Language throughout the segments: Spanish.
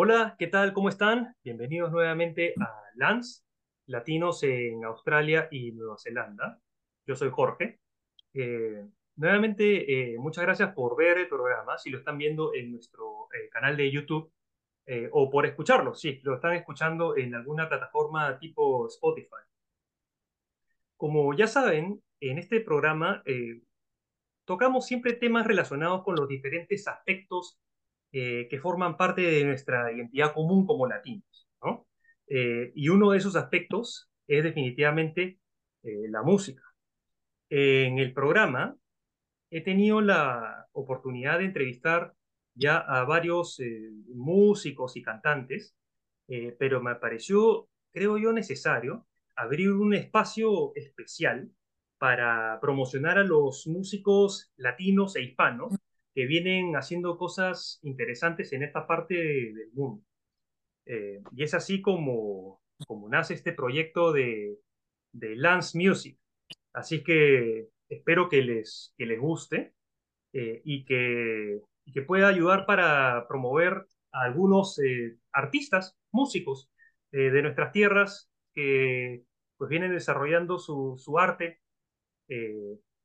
Hola, ¿qué tal? ¿Cómo están? Bienvenidos nuevamente a LANS, Latinos en Australia y Nueva Zelanda. Yo soy Jorge. Eh, nuevamente, eh, muchas gracias por ver el programa. Si lo están viendo en nuestro eh, canal de YouTube o por escucharlo, sí, lo están escuchando en alguna plataforma tipo Spotify. Como ya saben, en este programa tocamos siempre temas relacionados con los diferentes aspectos eh, que forman parte de nuestra identidad común como latinos. ¿no? Eh, y uno de esos aspectos es definitivamente eh, la música. En el programa he tenido la oportunidad de entrevistar ya a varios músicos y cantantes, pero me pareció, creo yo, necesario abrir un espacio especial para promocionar a los músicos latinos e hispanos que vienen haciendo cosas interesantes en esta parte del mundo. Eh, y es así como, como nace este proyecto de, de Lance Music. Así que espero que les, que les guste eh, y, que, que pueda ayudar para promover a algunos eh, artistas, músicos de nuestras tierras que pues vienen desarrollando su, su arte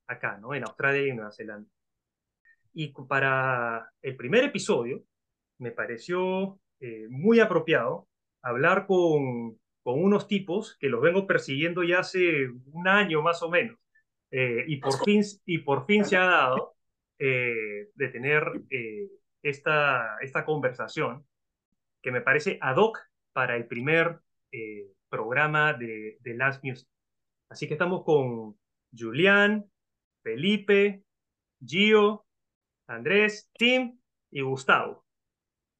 acá, ¿no? En Australia y en Nueva Zelanda. Y para el primer episodio, me pareció eh, muy apropiado hablar con, con, unos tipos que los vengo persiguiendo ya hace un año más o menos. Eh, y, por fin, y por fin se ha dado eh, de tener esta, esta conversación que me parece ad hoc para el primer programa de, de Last Music. Así que estamos con Julián, Felipe, Gio Andrés, Tim y Gustavo.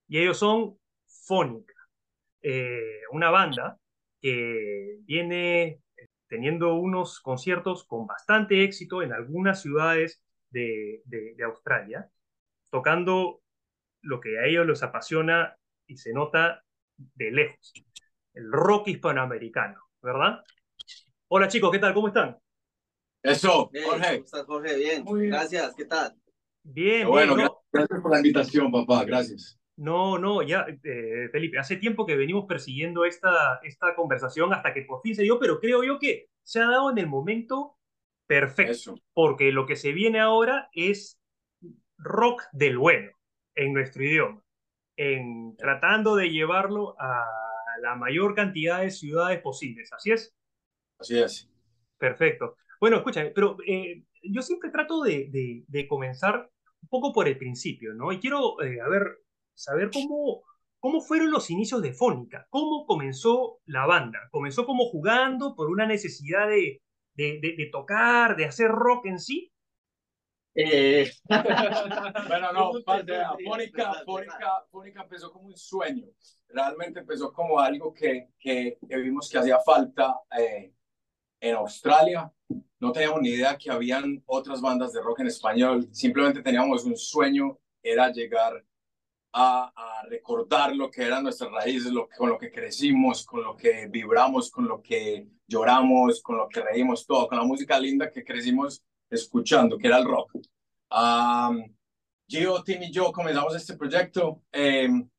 Y ellos son Fónica, eh, una banda que viene teniendo unos conciertos con bastante éxito en algunas ciudades de, Australia, tocando lo que a ellos les apasiona y se nota de lejos, el rock hispanoamericano, ¿verdad? Hola chicos, ¿qué tal? ¿Cómo están? Eso, Jorge. ¿Cómo estás, Jorge? Bien, Gracias, ¿qué tal? Bien, bueno, gracias por la invitación, papá, gracias. No, no, ya, eh, Felipe, hace tiempo que venimos persiguiendo esta, esta conversación hasta que por fin se dio, pero creo yo que se ha dado en el momento perfecto, porque lo que se viene ahora es rock del bueno en nuestro idioma, en tratando de llevarlo a la mayor cantidad de ciudades posibles, ¿así es? Así es. Perfecto. Bueno, escúchame, pero eh, yo siempre trato de, de comenzar un poco por el principio, ¿no? Y quiero, eh, a ver, saber cómo, cómo fueron los inicios de Fónica, cómo comenzó la banda. ¿Comenzó como jugando por una necesidad de, de, tocar, de hacer rock en sí? Eh... bueno, no, Fónica, Fónica, Fónica empezó como un sueño. Realmente empezó como algo que, que, vimos que hacía falta eh, en Australia no teníamos ni idea que habían otras bandas de rock en español, simplemente teníamos un sueño, era llegar a, recordar lo que eran nuestras raíces, lo, con lo que crecimos, con lo que vibramos, con lo que lloramos, con lo que reímos, todo, con la música linda que crecimos escuchando, que era el rock. Um, Gio, Tim y yo comenzamos este proyecto, em,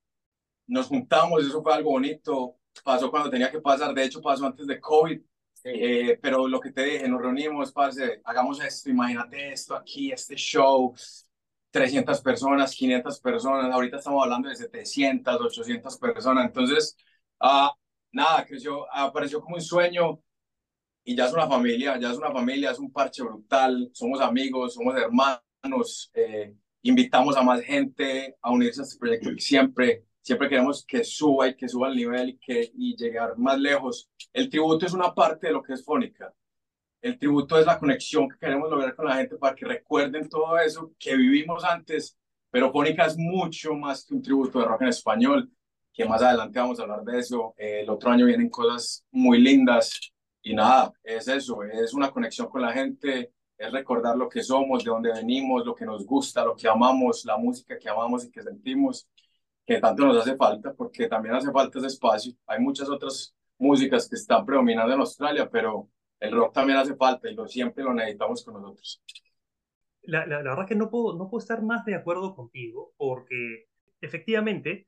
nos juntamos, eso fue algo bonito, pasó cuando tenía que pasar, de hecho pasó antes de COVID, eh, pero lo que te dije, nos reunimos, parce, hagamos esto, imagínate esto aquí, este show, 300 personas, 500 personas, ahorita estamos hablando de 700, 800 personas, entonces, uh, nada, creció, apareció como un sueño y ya es una familia, ya es una familia, es un parche brutal, somos amigos, somos hermanos, eh, invitamos a más gente a unirse a este proyecto siempre siempre queremos que suba y que suba el nivel y, que, y llegar más lejos. El tributo es una parte de lo que es Fónica. El tributo es la conexión que queremos lograr con la gente para que recuerden todo eso que vivimos antes, pero Fónica es mucho más que un tributo de rock en español, que más adelante vamos a hablar de eso. el otro año vienen cosas muy lindas y nada, es eso, es una conexión con la gente, es recordar lo que somos, de dónde venimos, lo que nos gusta, lo que amamos, la música que amamos y que sentimos que tanto nos hace falta, porque también hace falta ese espacio. Hay muchas otras músicas que están predominando en Australia, pero el rock también hace falta y lo, siempre lo necesitamos con nosotros. La, la, verdad es que no puedo, no puedo estar más de acuerdo contigo, porque efectivamente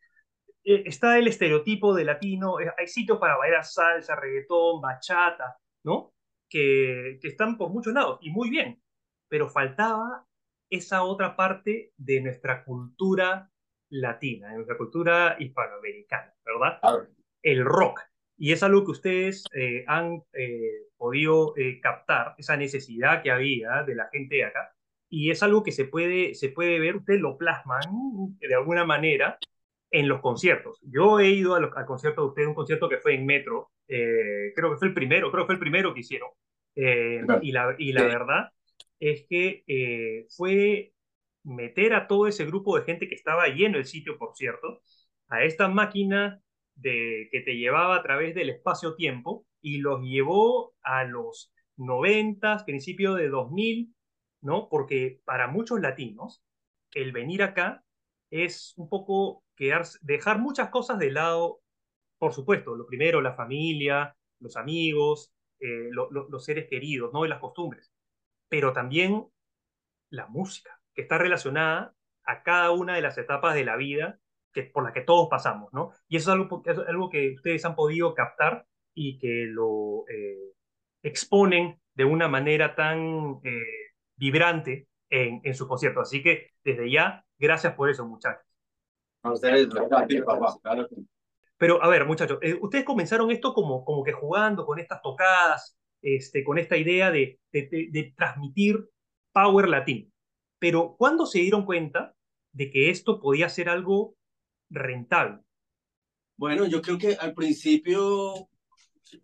eh, está el estereotipo de latino, eh, hay sitios para bailar salsa, reggaetón, bachata, ¿no? Que, que están por muchos lados, y muy bien, pero faltaba esa otra parte de nuestra cultura latina, de nuestra cultura hispanoamericana, ¿verdad? El rock. Y es algo que ustedes eh, han podido captar, esa necesidad que había de la gente de acá, y es algo que se puede, se puede ver, ustedes lo plasman de alguna manera en los conciertos. Yo he ido al concierto de ustedes, un concierto que fue en Metro, eh, creo que fue el primero, creo que fue el primero que hicieron, eh, y, la, y la verdad es que eh, fue meter a todo ese grupo de gente que estaba lleno el sitio, por cierto, a esta máquina de, que te llevaba a través del espacio-tiempo y los llevó a los 90, principio de 2000, ¿no? Porque para muchos latinos, el venir acá es un poco dejar muchas cosas de lado, por supuesto, lo primero, la familia, los amigos, eh, los seres queridos, ¿no? Y las costumbres, pero también la música, que está relacionada a cada una de las etapas de la vida que, por la que todos pasamos, ¿no? Y eso es algo, algo que ustedes han podido captar y que lo eh, exponen de una manera tan eh, vibrante en, en sus conciertos. Así que desde ya, gracias por eso, muchachos. Pero, a ver, muchachos, eh, ustedes comenzaron esto como, como que jugando con estas tocadas, este, con esta idea de, de, transmitir power latino. Pero, ¿cuándo se dieron cuenta de que esto podía ser algo rentable? Bueno, yo creo que al principio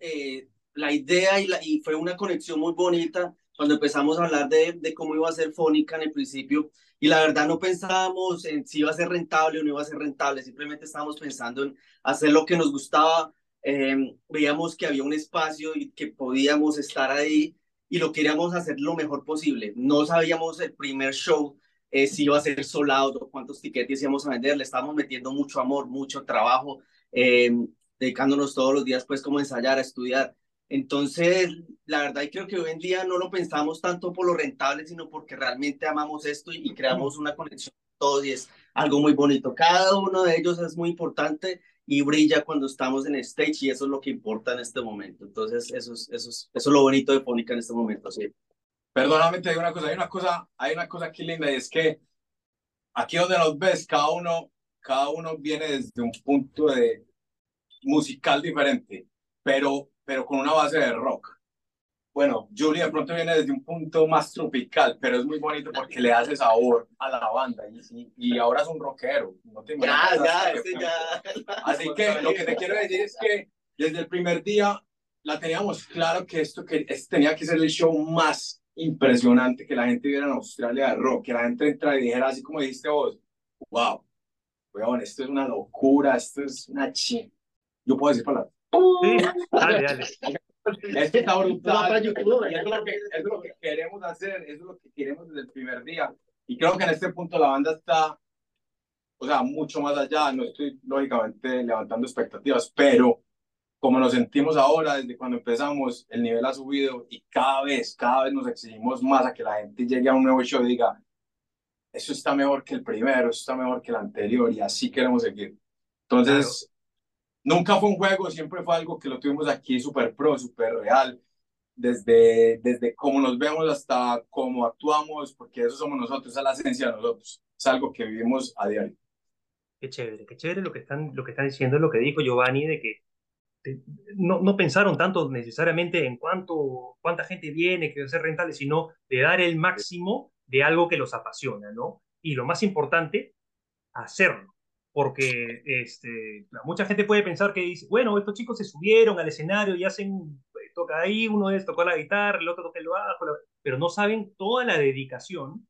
eh, la idea y, fue una conexión muy bonita cuando empezamos a hablar de, de cómo iba a ser Fónica en el principio y la verdad no pensábamos en si iba a ser rentable o no iba a ser rentable, simplemente estábamos pensando en hacer lo que nos gustaba, em, veíamos que había un espacio y que podíamos estar ahí y lo queríamos hacer lo mejor posible. No sabíamos el primer show eh, si iba a ser solado cuántos tickets íbamos a vender, le estábamos metiendo mucho amor, mucho trabajo, em, dedicándonos todos los días pues como ensayar, a estudiar. Entonces, la verdad, y creo que hoy en día no lo pensamos tanto por lo rentable, sino porque realmente amamos esto y, creamos una conexión todos y es algo muy bonito. Cada uno de ellos es muy importante y brilla cuando estamos en stage y eso es lo que importa en este momento. Entonces, eso es, eso es, eso es lo bonito de Fónica en este momento, sí. Perdóname, te digo una cosa, hay una cosa, hay una cosa aquí linda y es que aquí donde nos ves, cada uno, cada uno viene desde un punto de musical diferente, pero pero con una base de rock. Bueno, Julie de pronto viene desde un punto más tropical, pero es muy bonito porque le hace sabor a la banda y, y ahora es un rockero. No te ya, ya, ya. Así que lo que te quiero decir es que desde el primer día la teníamos claro que esto que este tenía que ser el show más impresionante que la gente viera en Australia de rock, que la gente entra y dijera así como dijiste vos, wow, weón, esto es una locura, esto es una ching. Yo puedo decir palabras. Sí, dale, dale. Es que está brutal. Es lo, que, es lo que queremos hacer, es lo que queremos desde el primer día. Y creo que en este punto la banda está, o sea, mucho más allá. No estoy, lógicamente, levantando expectativas, pero como nos sentimos ahora, desde cuando empezamos, el nivel ha subido y cada vez, cada vez nos exigimos más a que la gente llegue a un nuevo show y diga, eso está mejor que el primero, eso está mejor que el anterior y así queremos seguir. Entonces, nunca fue un juego, siempre fue algo que lo tuvimos aquí súper pro, súper real, desde, desde cómo nos vemos hasta cómo actuamos, porque eso somos nosotros, es la esencia de nosotros, es algo que vivimos a diario. Qué chévere, qué chévere lo que están, lo que están diciendo, lo que dijo Giovanni, de que no, no pensaron tanto necesariamente en cuánto, cuánta gente viene, que ser rentable, sino de dar el máximo de algo que los apasiona, ¿no? Y lo más importante, hacerlo porque este, mucha gente puede pensar que dice, bueno, estos chicos se subieron al escenario y hacen, eh, toca ahí, uno de tocó la guitarra, el otro toca el bajo, pero no saben toda la dedicación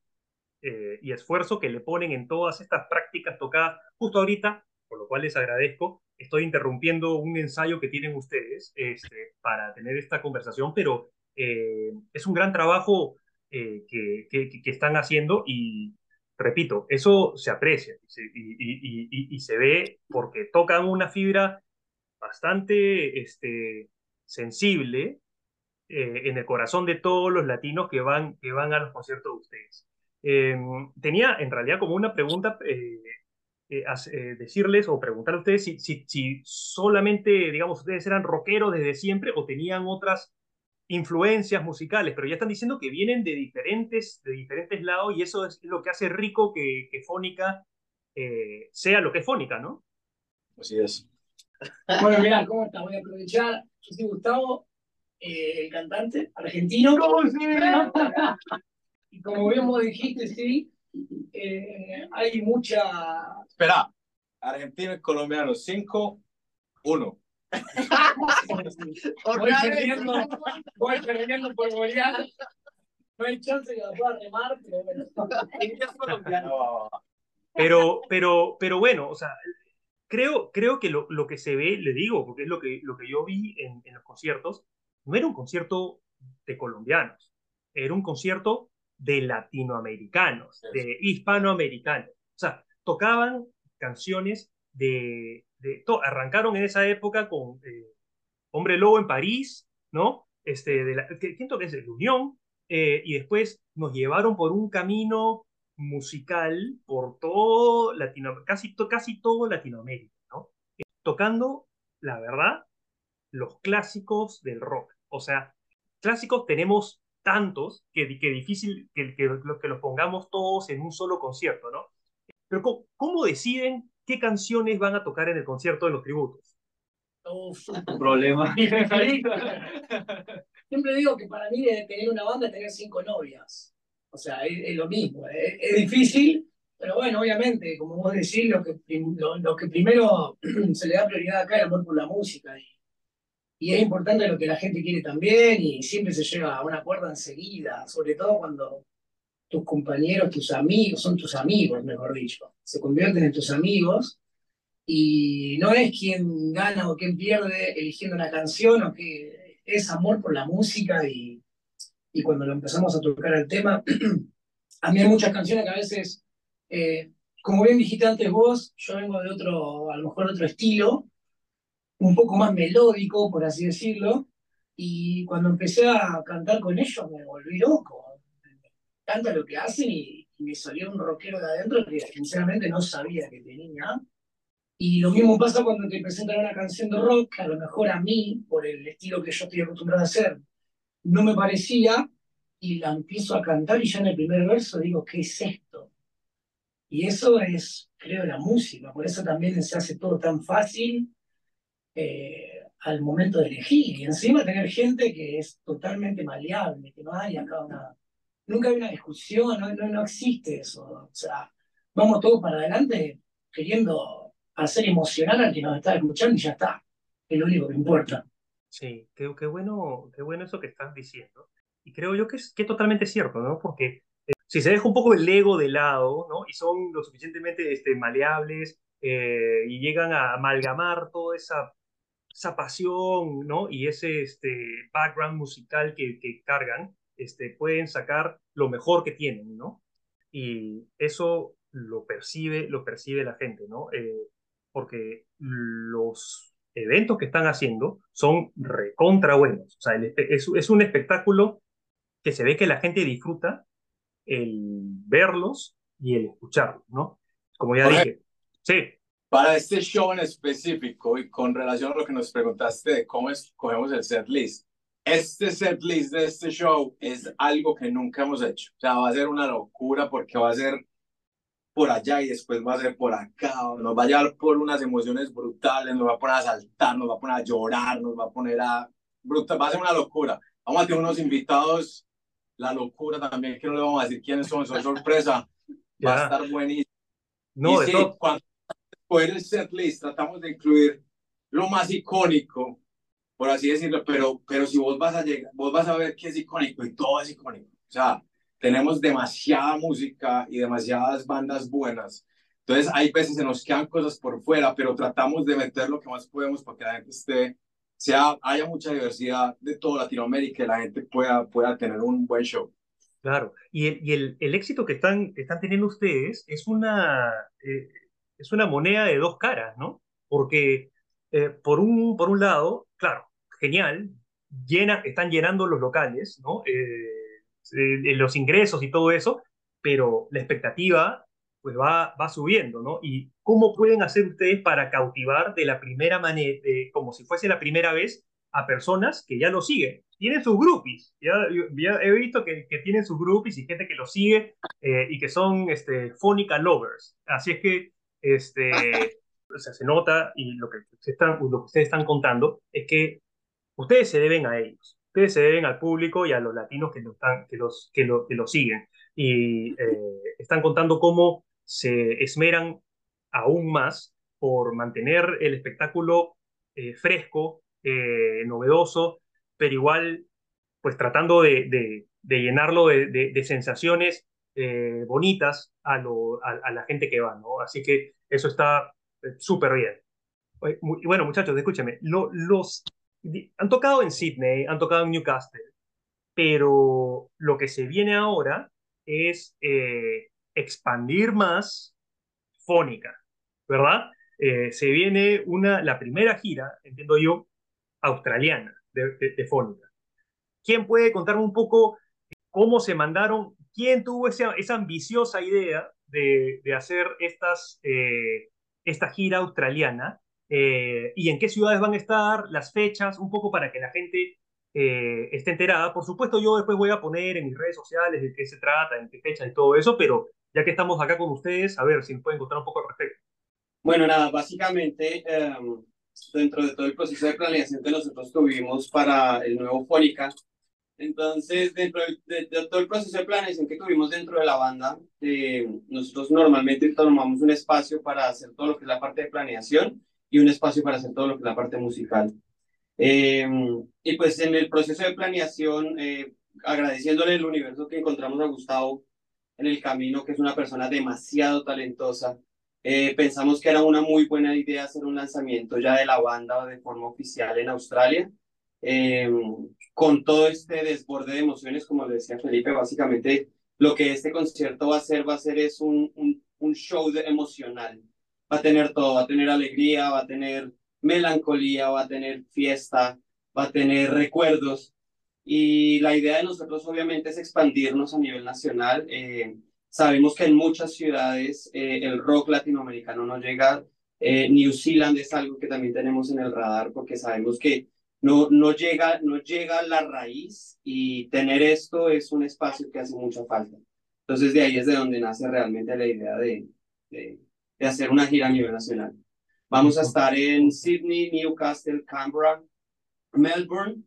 eh, y esfuerzo que le ponen en todas estas prácticas tocadas justo ahorita, por lo cual les agradezco. Estoy interrumpiendo un ensayo que tienen ustedes este, para tener esta conversación, pero eh, es un gran trabajo que, están haciendo y, repito, eso se aprecia y, se ve porque tocan una fibra bastante este, sensible eh, en el corazón de todos los latinos que van, que van a los conciertos de ustedes. Em, tenía en realidad como una pregunta eh, eh, decirles o preguntar a ustedes si, si, solamente, digamos, ustedes eran rockeros desde siempre o tenían otras influencias musicales, pero ya están diciendo que vienen de diferentes, de diferentes lados y eso es lo que hace rico que, que Fónica eh, sea lo que es Fónica, ¿no? Así es. Bueno, mira, ¿cómo estás? Voy a aprovechar. Yo soy Gustavo, el cantante argentino. y como bien vos dijiste, sí, eh, hay mucha... Espera, argentino y colombiano, 5, 1. voy perdiendo, voy perdiendo por golear. No hay chance que la pueda remar, pero Pero, pero, pero bueno, o sea, creo, creo que lo, lo, que se ve, le digo, porque es lo que, lo que yo vi en, en los conciertos, no era un concierto de colombianos, era un concierto de latinoamericanos, de hispanoamericanos. O sea, tocaban canciones de... de arrancaron en esa época con eh, Hombre Lobo en París, ¿no? Este, de la, ¿Quién toca es? La Unión. Eh, y después nos llevaron por un camino musical por todo Latinoamérica, casi, casi todo Latinoamérica, ¿no? tocando, la verdad, los clásicos del rock. O sea, clásicos tenemos tantos que, que difícil que, que, que, los pongamos todos en un solo concierto, ¿no? Pero ¿cómo, ¿cómo, deciden qué canciones van a tocar en el concierto de los tributos? Uf, problema. Siempre digo que para mí de tener una banda es tener cinco novias. O sea, es, lo mismo. Es, es, difícil, pero bueno, obviamente, como vos decís, lo que, lo, lo que primero se le da prioridad acá es el amor por la música. Y, y es importante lo que la gente quiere también y siempre se llega a una acuerdo enseguida, sobre todo cuando tus compañeros, tus amigos, son tus amigos, mejor dicho, se convierten en tus amigos y no es quien gana o quien pierde eligiendo una canción o que es amor por la música y, y cuando lo empezamos a tocar el tema, a mí hay muchas canciones que a veces, eh, como bien dijiste antes vos, yo vengo de otro, a lo mejor de otro estilo, un poco más melódico, por así decirlo, y cuando empecé a cantar con ellos me volví loco. Encanta lo que hacen y, y me salió un rockero de adentro que sinceramente no sabía que tenía. Y lo mismo pasa cuando te presentan una canción de rock, que a lo mejor a mí, por el estilo que yo estoy acostumbrado a hacer, no me parecía, y la empiezo a cantar y ya en el primer verso digo, ¿qué es esto? Y eso es, creo, la música, por eso también se hace todo tan fácil eh, al momento de elegir. Y encima tener gente que es totalmente maleable, que no hay acá una... Nunca hay una discusión, no, no, no existe eso. O sea, vamos todos para adelante queriendo hacer emocionar al que nos está escuchando y ya está. Es lo único que importa. Sí, qué, qué, bueno, qué bueno eso que estás diciendo. Y creo yo que es, que totalmente cierto, ¿no? Porque eh, si se deja un poco el ego de lado, ¿no? Y son lo suficientemente este, maleables eh, y llegan a amalgamar toda esa esa pasión, ¿no? Y ese este, background musical que, que cargan, este, pueden sacar lo mejor que tienen, ¿no? Y eso lo percibe, lo percibe la gente, ¿no? Eh, porque los eventos que están haciendo son recontra buenos. O sea, el, es, es un espectáculo que se ve que la gente disfruta el verlos y el escucharlos, ¿no? Como ya dije. Sí. Para este show en específico y con relación a lo que nos preguntaste de cómo escogemos el set list, este set list de este show es algo que nunca hemos hecho. O sea, va a ser una locura porque va a ser por allá y después va a ser por acá. Nos va a llevar por unas emociones brutales, nos va a poner a saltar, nos va a poner a llorar, nos va a poner a... Brutal, va a ser una locura. Vamos a tener unos invitados, la locura también, que no le vamos a decir quiénes son, son sorpresa. Va a estar buenísimo. No, y sí, todo. cuando el set list, tratamos de incluir lo más icónico, por así decirlo, pero, pero si vos vas a llegar, vos vas a ver que es icónico y todo es icónico. O sea, tenemos demasiada música y demasiadas bandas buenas. Entonces, hay veces se nos quedan cosas por fuera, pero tratamos de meter lo que más podemos para que la gente esté, sea, haya mucha diversidad de toda Latinoamérica y la gente pueda, pueda tener un buen show. Claro, y el, y el, el éxito que están, que están teniendo ustedes es una, eh, es una moneda de dos caras, ¿no? Porque eh, por, un, por un lado, claro, genial, llena, están llenando los locales, ¿no? Eh, eh, los ingresos y todo eso, pero la expectativa pues va, va subiendo, ¿no? Y cómo pueden hacer ustedes para cautivar de la primera manera, como si fuese la primera vez, a personas que ya lo siguen. Tienen sus groupies, ya, he visto que, que, tienen sus groupies y gente que lo sigue eh, y que son este, Fónica lovers. Así es que este, o sea, se nota y lo que, están, lo que ustedes están contando es que ustedes se deben a ellos, ustedes se deben al público y a los latinos que, lo que, los, que, lo, siguen. Y eh, están contando cómo se esmeran aún más por mantener el espectáculo eh, fresco, eh, novedoso, pero igual pues tratando de, de, llenarlo de, de sensaciones bonitas a, lo, a, la gente que va, ¿no? Así que eso está súper bien. Y bueno, muchachos, escúchenme, los han tocado en Sydney, han tocado en Newcastle, pero lo que se viene ahora es expandir más Fónica, ¿verdad? Eh, se viene una, la primera gira, entiendo yo, australiana de, Fónica. ¿Quién puede contarme un poco cómo se mandaron, quién tuvo esa, esa ambiciosa idea de, de hacer estas, eh, esta gira australiana eh, y en qué ciudades van a estar, las fechas, un poco para que la gente esté enterada. Por supuesto, yo después voy a poner en mis redes sociales de qué se trata, en qué fecha y todo eso, pero ya que estamos acá con ustedes, a ver si nos pueden contar un poco al respecto. Bueno, nada, básicamente em, dentro de todo el proceso de planeación que nosotros tuvimos para el nuevo Fónica, entonces dentro de, todo el proceso de planeación que tuvimos dentro de la banda, eh, nosotros normalmente tomamos un espacio para hacer todo lo que es la parte de planeación y un espacio para hacer todo lo que es la parte musical. Em, y pues en el proceso de planeación, eh, agradeciéndole el universo que encontramos a Gustavo, en el camino, que es una persona demasiado talentosa. Eh, pensamos que era una muy buena idea hacer un lanzamiento ya de la banda de forma oficial en Australia. Eh, con todo este desborde de emociones, como le decía Felipe, básicamente lo que este concierto va a hacer, va a ser es un, un, un show de emocional. Va a tener todo, va a tener alegría, va a tener melancolía, va a tener fiesta, va a tener recuerdos. Y la idea de nosotros obviamente es expandirnos a nivel nacional. Eh, sabemos que en muchas ciudades eh, el rock latinoamericano no llega. Eh, New Zealand es algo que también tenemos en el radar porque sabemos que no, no, llega, no llega la raíz y tener esto es un espacio que hace mucha falta. Entonces de ahí es de donde nace realmente la idea de, de, de hacer una gira a nivel nacional. Vamos a estar en Sydney, Newcastle, Canberra, Melbourne,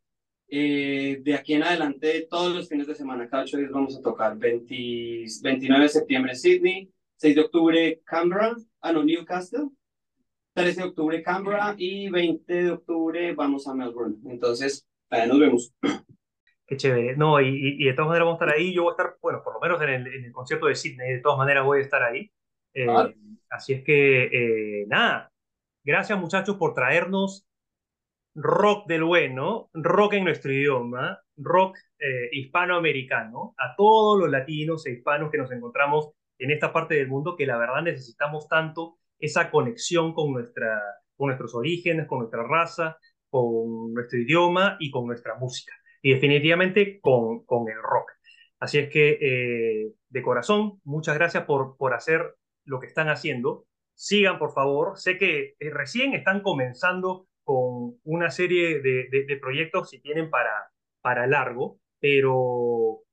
eh, de aquí en adelante, todos los fines de semana, cada ocho días vamos a tocar. 29 de septiembre Sydney, 6 de octubre Canberra, ah no, Newcastle, 13 de octubre Canberra y 20 de octubre vamos a Melbourne. Entonces, allá nos vemos. Qué chévere. No, y, y, de todas maneras vamos a estar ahí. Yo voy a estar, bueno, por lo menos en el, en el concierto de Sydney, de todas maneras voy a estar ahí. Eh, así es que, eh, nada, gracias muchachos por traernos rock del bueno, rock en nuestro idioma, rock eh, hispanoamericano, a todos los latinos e hispanos que nos encontramos en esta parte del mundo, que la verdad necesitamos tanto esa conexión con, nuestra, con nuestros orígenes, con nuestra raza, con nuestro idioma y con nuestra música. Y definitivamente con, con el rock. Así es que, eh, de corazón, muchas gracias por, por hacer lo que están haciendo. Sigan, por favor. Sé que eh, recién están comenzando con una serie de, de, proyectos si tienen para, para largo, pero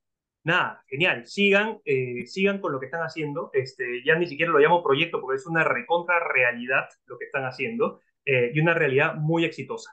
nada, genial, sigan, eh, sigan con lo que están haciendo, este, ya ni siquiera lo llamo proyecto porque es una recontra realidad lo que están haciendo eh, y una realidad muy exitosa.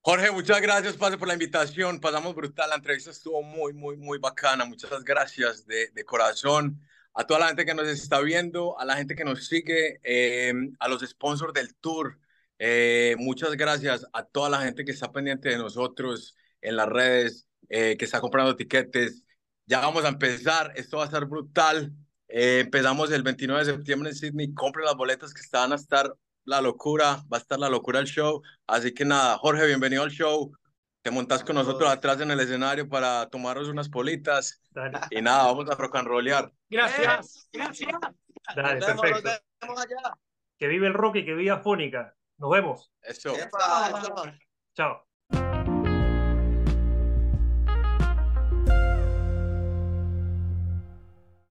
Jorge, muchas gracias, Pase, por la invitación. Pasamos brutal. La entrevista estuvo muy, muy, muy bacana. Muchas gracias de, de corazón a toda la gente que nos está viendo, a la gente que nos sigue, eh, a los sponsors del tour. Eh, muchas gracias a toda la gente que está pendiente de nosotros en las redes, eh, que está comprando tiquetes. Ya vamos a empezar, esto va a estar brutal. Eh, empezamos el 29 de septiembre en Sydney. Compren las boletas que están a estar la locura, va a estar la locura el show. Así que nada, Jorge, bienvenido al show. Te montas con nosotros atrás en el escenario para tomarnos unas politas. Y nada, vamos a rock and rollear. Gracias, gracias. Dale, perfecto. Que vive el rock y que viva Fónica. Nos vemos. Eso. Chao.